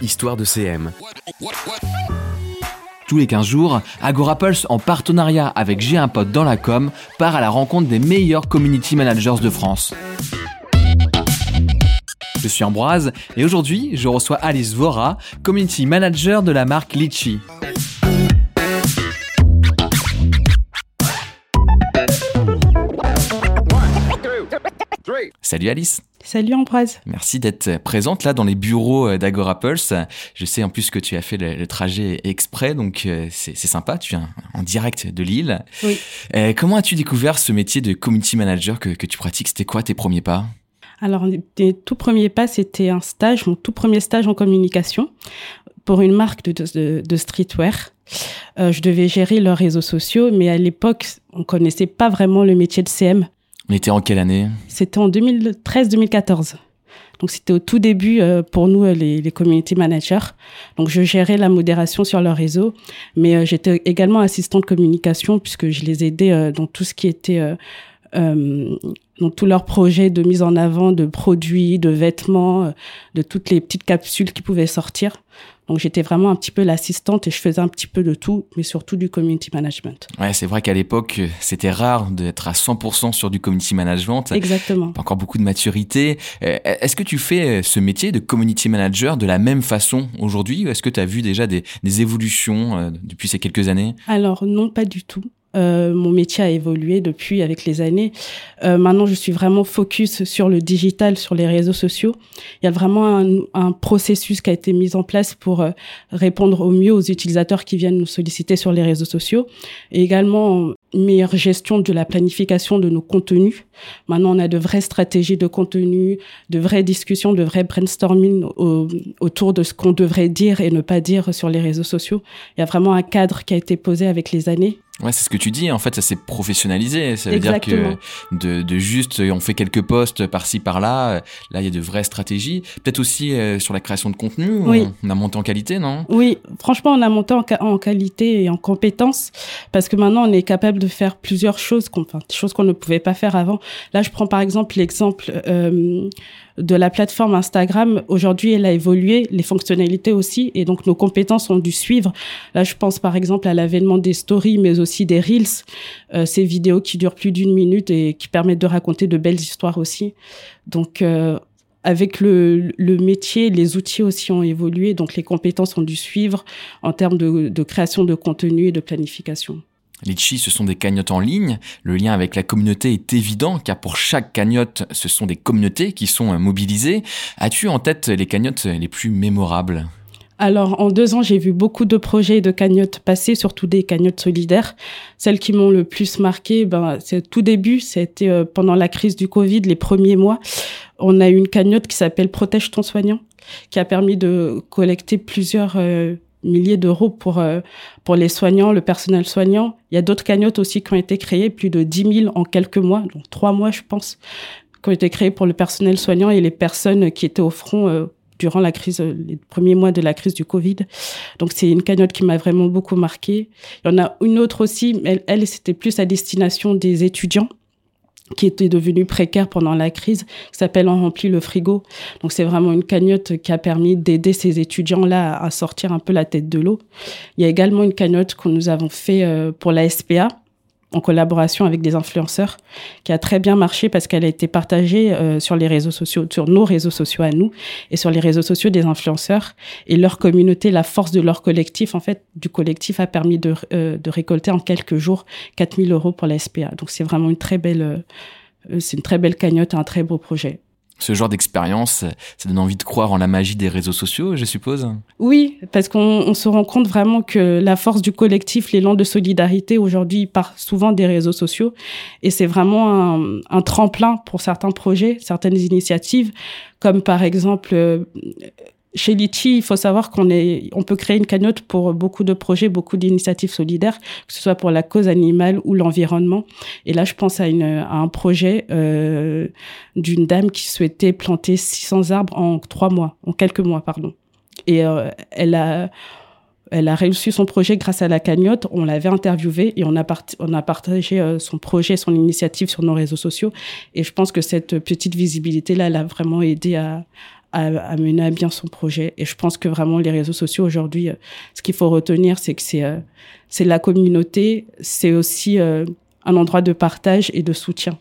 Histoire de CM. Tous les 15 jours, AgoraPulse, en partenariat avec J'ai un pote dans la com, part à la rencontre des meilleurs community managers de France. Je suis Ambroise et aujourd'hui, je reçois Alice Vora, community manager de la marque Litchi. Salut Alice. Salut Ambroise. Merci d'être présente là dans les bureaux euh, d'Agora Pulse. Je sais en plus que tu as fait le, trajet exprès, donc euh, c'est sympa. Tu viens en direct de Lille. Oui. Euh, comment as-tu découvert ce métier de community manager que, que tu pratiques? C'était quoi tes premiers pas? Alors, tes tout premiers pas, c'était un stage, mon tout premier stage en communication pour une marque de, de, de streetwear. Euh, je devais gérer leurs réseaux sociaux, mais à l'époque, on connaissait pas vraiment le métier de CM. On était en quelle année C'était en 2013-2014. Donc c'était au tout début euh, pour nous euh, les, community managers. Donc je gérais la modération sur leur réseau, mais euh, j'étais également assistante communication puisque je les aidais dans tout ce qui était dans tous leurs projets de mise en avant de produits, de vêtements, de toutes les petites capsules qui pouvaient sortir. Donc j'étais vraiment un petit peu l'assistante et je faisais un petit peu de tout, mais surtout du community management. Ouais, c'est vrai qu'à l'époque, c'était rare d'être à 100% sur du community management. Exactement. Pas encore beaucoup de maturité. Euh, est-ce que tu fais ce métier de community manager de la même façon aujourd'hui ou est-ce que tu as vu déjà des, des évolutions euh, depuis ces quelques années? Alors non, pas du tout. Euh, mon métier a évolué depuis avec les années. Euh, maintenant, je suis vraiment focus sur le digital, sur les réseaux sociaux. Il y a vraiment un, un processus qui a été mis en place pour euh, répondre au mieux aux utilisateurs qui viennent nous solliciter sur les réseaux sociaux. Et également, meilleure gestion de la planification de nos contenus. Maintenant, on a de vraies stratégies de contenu, de vraies discussions, de vrais brainstorming autour de ce qu'on devrait dire et ne pas dire sur les réseaux sociaux. Il y a vraiment un cadre qui a été posé avec les années. Ouais, c'est ce que tu dis. En fait, ça s'est professionnalisé. Ça veut dire que de, de, juste, on fait quelques posts par-ci par-là. Là, il y a de vraies stratégies. Peut-être aussi euh, sur la création de contenu. Oui. On, a monté en qualité, non? Oui, franchement, on a monté en, en, qualité et en compétence parce que maintenant, on est capable de faire plusieurs choses, des choses qu'on ne pouvait pas faire avant. Là, je prends par exemple l'exemple euh, de la plateforme Instagram. Aujourd'hui, elle a évolué, les fonctionnalités aussi, et donc nos compétences ont dû suivre. Là, je pense par exemple à l'avènement des stories, mais aussi des reels, euh, ces vidéos qui durent plus d'une minute et qui permettent de raconter de belles histoires aussi. Donc euh, avec le, métier, les outils aussi ont évolué, donc les compétences ont dû suivre en termes de, de création de contenu et de planification. Litchi, ce sont des cagnottes en ligne. Le lien avec la communauté est évident car pour chaque cagnotte, ce sont des communautés qui sont mobilisées. As-tu en tête les cagnottes les plus mémorables? Alors, en deux ans, j'ai vu beaucoup de projets de cagnottes passer, surtout des cagnottes solidaires. Celles qui m'ont le plus marqué, ben, c'est tout début, c'était euh, pendant la crise du Covid, les premiers mois. On a eu une cagnotte qui s'appelle Protège ton soignant, qui a permis de collecter plusieurs euh, milliers d'euros pour euh, pour les soignants, le personnel soignant. Il y a d'autres cagnottes aussi qui ont été créées, plus de 10 000 en quelques mois, donc trois mois je pense, qui ont été créées pour le personnel soignant et les personnes qui étaient au front euh, durant la crise, les premiers mois de la crise du Covid. Donc c'est une cagnotte qui m'a vraiment beaucoup marqué. Il y en a une autre aussi, elle, elle c'était plus à destination des étudiants qui était devenu précaire pendant la crise, qui s'appelle On remplit le frigo. Donc c'est vraiment une cagnotte qui a permis d'aider ces étudiants-là à sortir un peu la tête de l'eau. Il y a également une cagnotte que nous avons fait euh, pour la SPA, en collaboration avec des influenceurs, qui a très bien marché parce qu'elle a été partagée euh, sur les réseaux sociaux, sur nos réseaux sociaux à nous et sur les réseaux sociaux des influenceurs. Et leur communauté, la force de leur collectif, en fait, du collectif a permis de, euh, de récolter en quelques jours 4000 euros pour la SPA. Donc c'est vraiment une très belle, euh, c'est une très belle cagnotte, un très beau projet. Ce genre d'expérience, ça donne envie de croire en la magie des réseaux sociaux, je suppose? Oui, parce qu'on se rend compte vraiment que la force du collectif, l'élan de solidarité, aujourd'hui, part souvent des réseaux sociaux. Et c'est vraiment un, tremplin pour certains projets, certaines initiatives, comme par exemple chez Litchi, il faut savoir qu'on est, on peut créer une cagnotte pour beaucoup de projets, beaucoup d'initiatives solidaires, que ce soit pour la cause animale ou l'environnement. Et là, je pense à, une, à un projet euh, d'une dame qui souhaitait planter 600 arbres en trois mois, en quelques mois, pardon. Et euh, elle a elle a réussi son projet grâce à la cagnotte. On l'avait interviewée et on a, on a partagé euh, son projet, son initiative sur nos réseaux sociaux. Et je pense que cette petite visibilité-là, elle a vraiment aidé à, à, mener à bien son projet. Et je pense que vraiment les réseaux sociaux aujourd'hui, ce qu'il faut retenir, c'est que c'est c'est la communauté, c'est aussi un endroit de partage et de soutien.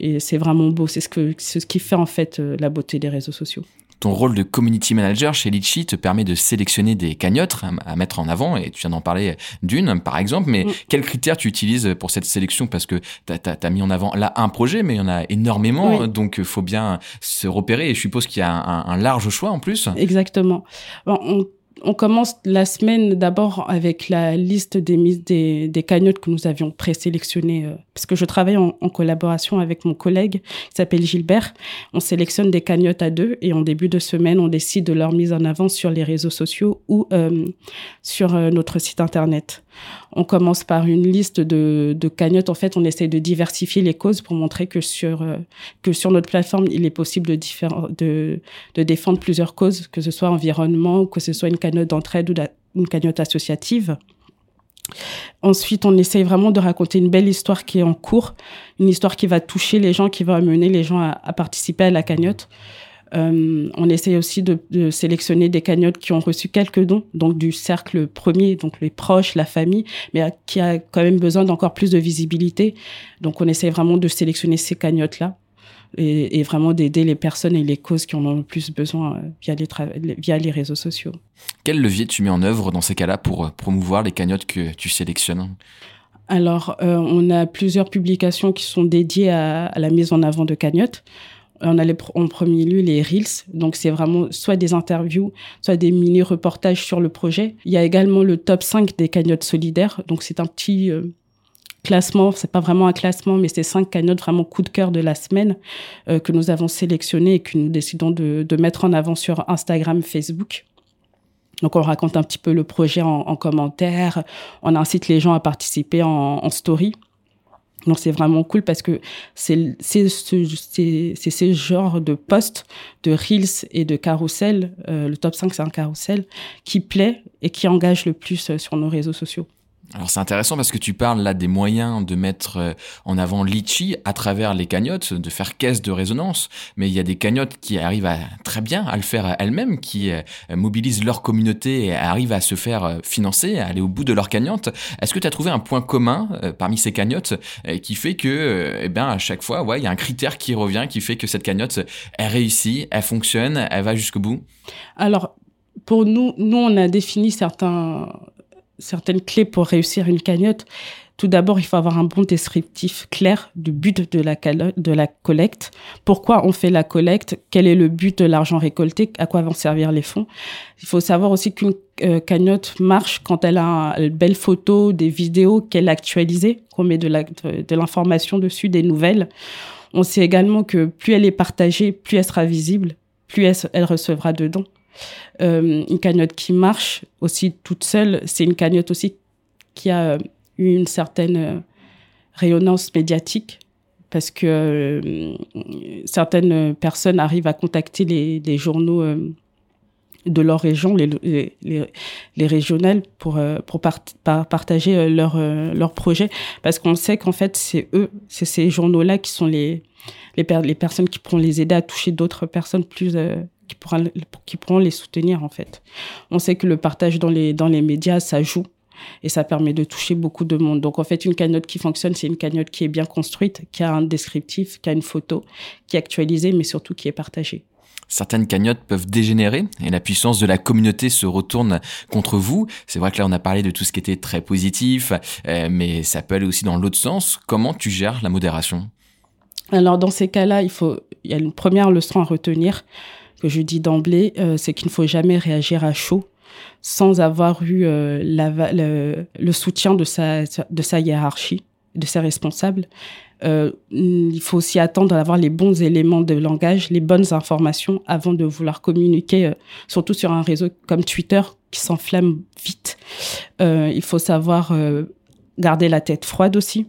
Et c'est vraiment beau. C'est ce que c'est ce qui fait en fait la beauté des réseaux sociaux. Ton rôle de community manager chez Litchi te permet de sélectionner des cagnottes à mettre en avant, et tu viens d'en parler d'une, par exemple, mais mm. quels critères tu utilises pour cette sélection? Parce que tu as, mis en avant là un projet, mais il y en a énormément, donc il faut bien se repérer, et je suppose qu'il y a un, large choix en plus. Exactement. on on commence la semaine d'abord avec la liste des, des, des cagnottes que nous avions présélectionnées, euh, parce que je travaille en, collaboration avec mon collègue qui s'appelle Gilbert. On sélectionne des cagnottes à deux et en début de semaine, on décide de leur mise en avant sur les réseaux sociaux ou euh, sur euh, notre site internet. On commence par une liste de, de cagnottes. En fait, on essaie de diversifier les causes pour montrer que sur, que sur notre plateforme, il est possible de, de, de défendre plusieurs causes, que ce soit environnement ou que ce soit une cagnotte d'entraide ou une cagnotte associative. Ensuite, on essaye vraiment de raconter une belle histoire qui est en cours, une histoire qui va toucher les gens, qui va amener les gens à, participer à la cagnotte. Euh, on essaye aussi de, sélectionner des cagnottes qui ont reçu quelques dons, donc du cercle premier, donc les proches, la famille, mais qui a quand même besoin d'encore plus de visibilité. Donc on essaye vraiment de sélectionner ces cagnottes-là et, vraiment d'aider les personnes et les causes qui en ont le plus besoin euh, via les, via les réseaux sociaux. Quel levier tu mets en œuvre dans ces cas-là pour euh, promouvoir les cagnottes que tu sélectionnes? Alors, euh, on a plusieurs publications qui sont dédiées à, la mise en avant de cagnottes. On a les, en premier lieu les Reels, donc c'est vraiment soit des interviews, soit des mini-reportages sur le projet. Il y a également le top 5 des cagnottes solidaires, donc c'est un petit classement, c'est pas vraiment un classement, mais c'est cinq cagnottes vraiment coup de cœur de la semaine euh, que nous avons sélectionnées et que nous décidons de, mettre en avant sur Instagram, Facebook. Donc on raconte un petit peu le projet en, commentaire, on incite les gens à participer en, story. Donc c'est vraiment cool parce que c'est ce genre de posts, de reels et de carousel, euh, le top 5 c'est un carousel, qui plaît et qui engage le plus euh, sur nos réseaux sociaux. Alors c'est intéressant parce que tu parles là des moyens de mettre euh, en avant Litchi à travers les cagnottes, de faire caisse de résonance, mais il y a des cagnottes qui arrivent à, très bien à le faire elles-mêmes, qui euh, mobilisent leur communauté et arrivent à se faire euh, financer, à aller au bout de leur cagnotte. Est-ce que tu as trouvé un point commun parmi ces cagnottes qui fait que, eh ben, à chaque fois, ouais, il y a un critère qui revient qui fait que cette cagnotte, elle réussit, elle fonctionne, elle va jusqu'au bout? Alors, pour nous, nous, on a défini certains certaines clés pour réussir une cagnotte. Tout d'abord, il faut avoir un bon descriptif clair du but de la, de la collecte. Pourquoi on fait la collecte? Quel est le but de l'argent récolté? À quoi vont servir les fonds? Il faut savoir aussi qu'une euh, cagnotte marche quand elle a une belle photo, des vidéos qu'elle a actualisées, qu'on met de l'information de, dessus, des nouvelles. On sait également que plus elle est partagée, plus elle sera visible, plus elle, elle recevra de dons. Euh, une cagnotte qui marche aussi toute seule, c'est une cagnotte aussi qui a euh, eu une certaine euh, rayonnance médiatique parce que certaines personnes arrivent à contacter les, journaux de leur région, les, les, régionales, pour, partager leur, projet. Parce qu'on sait qu'en fait, c'est eux, c'est ces journaux-là qui sont les personnes qui pourront les aider à toucher d'autres personnes plus, qui, pourra, qui pourront les soutenir en fait. On sait que le partage dans les, dans les médias, ça joue et ça permet de toucher beaucoup de monde. Donc en fait, une cagnotte qui fonctionne, c'est une cagnotte qui est bien construite, qui a un descriptif, qui a une photo, qui est actualisée, mais surtout qui est partagée. Certaines cagnottes peuvent dégénérer et la puissance de la communauté se retourne contre vous. C'est vrai que là, on a parlé de tout ce qui était très positif, euh, mais ça peut aller aussi dans l'autre sens. Comment tu gères la modération? Alors dans ces cas-là, il faut, il y a une première leçon à retenir que je dis d'emblée, euh, c'est qu'il ne faut jamais réagir à chaud sans avoir eu euh, le, soutien de sa, de sa hiérarchie, de ses responsables. Euh, il faut aussi attendre d'avoir les bons éléments de langage, les bonnes informations avant de vouloir communiquer, surtout sur un réseau comme Twitter qui s'enflamme vite. il faut savoir garder la tête froide aussi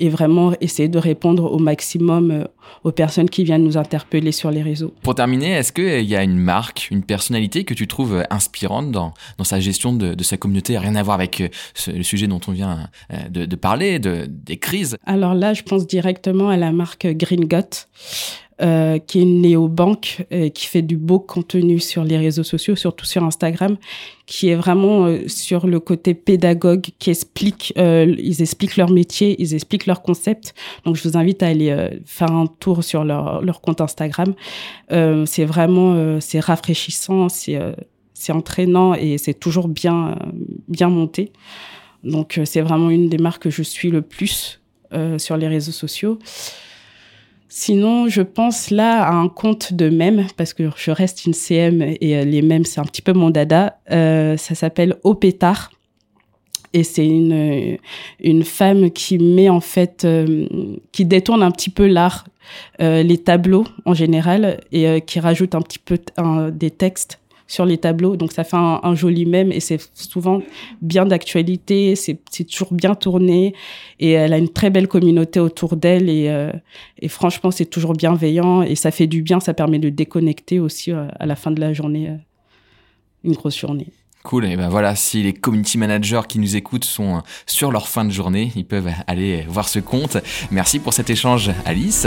et vraiment essayer de répondre au maximum euh, aux personnes qui viennent nous interpeller sur les réseaux. Pour terminer, est-ce qu'il y a une marque, une personnalité que tu trouves euh, inspirante dans, dans sa gestion de, de sa communauté? Rien à voir avec euh, le sujet dont on vient de, de parler, de, des crises Alors là, je pense directement à la marque Green Got. Euh, qui est une néobanque euh, qui fait du beau contenu sur les réseaux sociaux, surtout sur Instagram, qui est vraiment euh, sur le côté pédagogue, qui explique, ils expliquent leur métier, ils expliquent leur concept. Donc je vous invite à aller faire un tour sur leur, leur compte Instagram. c'est vraiment, c'est rafraîchissant, c'est c'est entraînant et c'est toujours bien bien monté. Donc c'est vraiment une des marques que je suis le plus sur les réseaux sociaux. Sinon, je pense là à un compte de mèmes, parce que je reste une CM et euh, les mèmes, c'est un petit peu mon dada. Euh, ça s'appelle Au pétard. Et c'est une, une femme qui met en fait, euh, qui détourne un petit peu l'art, les tableaux en général, et qui rajoute un petit peu des textes sur les tableaux. Donc ça fait un, joli mème et c'est souvent bien d'actualité, c'est toujours bien tourné et elle a une très belle communauté autour d'elle et, euh, et franchement c'est toujours bienveillant et ça fait du bien, ça permet de déconnecter aussi euh, à la fin de la journée, euh, une grosse journée. Cool, et ben voilà, si les community managers qui nous écoutent sont sur leur fin de journée, ils peuvent aller voir ce compte. Merci pour cet échange, Alice